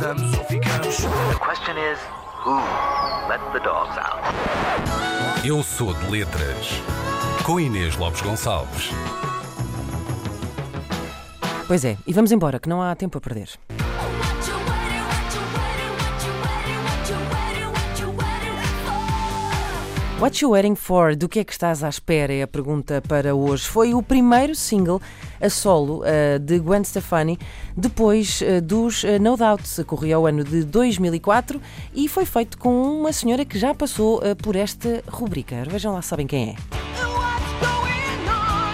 Ou ficamos. The question is, who let the dogs out? Eu sou de letras. Com Inês Lopes Gonçalves. Pois é, e vamos embora, que não há tempo a perder. What You Waiting For? Do que é que estás à espera? É a pergunta para hoje. Foi o primeiro single a solo uh, de Gwen Stefani depois uh, dos uh, No Doubt. Corria ao ano de 2004 e foi feito com uma senhora que já passou por esta rubrica. Vejam lá, sabem quem é.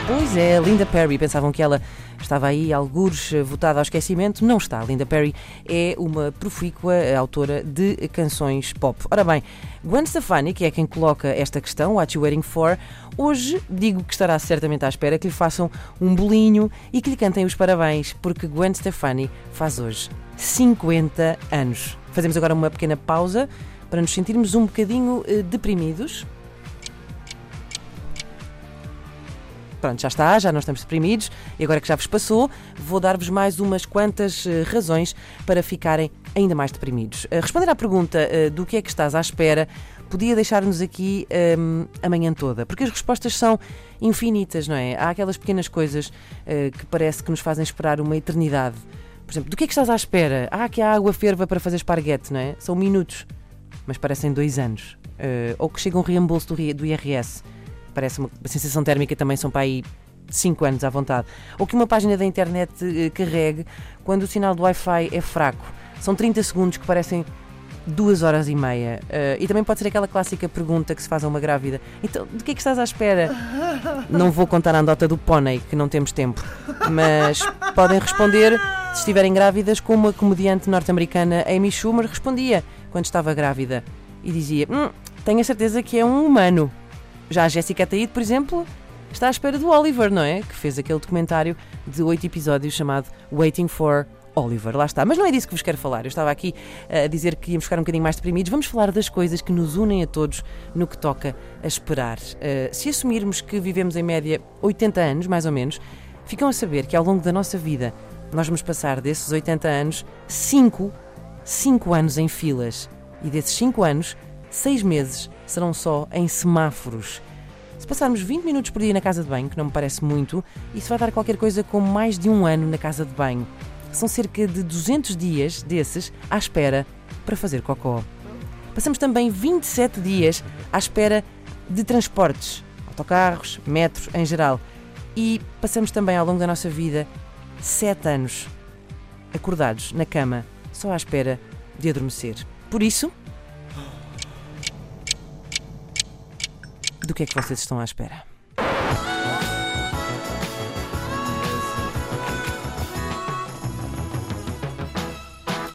Pois é, Linda Perry. Pensavam que ela estava aí, algures, votada ao esquecimento. Não está. Linda Perry é uma profícua autora de canções pop. Ora bem, Gwen Stefani, que é quem coloca esta questão, What You Waiting For, hoje digo que estará certamente à espera que lhe façam um bolinho e que lhe cantem os parabéns, porque Gwen Stefani faz hoje 50 anos. Fazemos agora uma pequena pausa para nos sentirmos um bocadinho eh, deprimidos. Pronto, já está, já não estamos deprimidos e agora que já vos passou, vou dar-vos mais umas quantas uh, razões para ficarem ainda mais deprimidos. Uh, responder à pergunta uh, do que é que estás à espera podia deixar-nos aqui um, a manhã toda, porque as respostas são infinitas, não é? Há aquelas pequenas coisas que parece que nos fazem esperar uma eternidade. Por exemplo, do que é que estás à espera? Ah, que a água ferva para fazer esparguete, não é? São minutos, mas parecem dois anos. ou que chega um reembolso do, do IRS parece uma sensação térmica também são para aí 5 anos à vontade. Ou que uma página da internet uh, carregue quando o sinal do Wi-Fi é fraco. São 30 segundos que parecem duas horas e meia. Uh, e também pode ser aquela clássica pergunta que se faz a uma grávida: então, de que é que estás à espera? Não vou contar a andota do pônei, que não temos tempo. Mas podem responder se estiverem grávidas, como a comediante norte-americana Amy Schumer respondia quando estava grávida e dizia: hum, Tenho a certeza que é um humano. Já a Jéssica Ataíde, por exemplo, está à espera do Oliver, não é? Que fez aquele documentário de oito episódios chamado Waiting for Oliver. Lá está. Mas não é disso que vos quero falar. Eu estava aqui a dizer que íamos ficar um bocadinho mais deprimidos. Vamos falar das coisas que nos unem a todos no que toca a esperar. Uh, se assumirmos que vivemos em média 80 anos, mais ou menos, ficam a saber que ao longo da nossa vida nós vamos passar desses 80 anos 5, 5 anos em filas. E desses 5 anos, seis meses serão só em semáforos. Se passarmos 20 minutos por dia na casa de banho, que não me parece muito, isso vai dar qualquer coisa como mais de um ano na casa de banho. São cerca de 200 dias desses à espera para fazer cocó. Passamos também 27 dias à espera de transportes, autocarros, metros em geral. E passamos também ao longo da nossa vida 7 anos acordados na cama, só à espera de adormecer. Por isso, do que é que vocês estão à espera?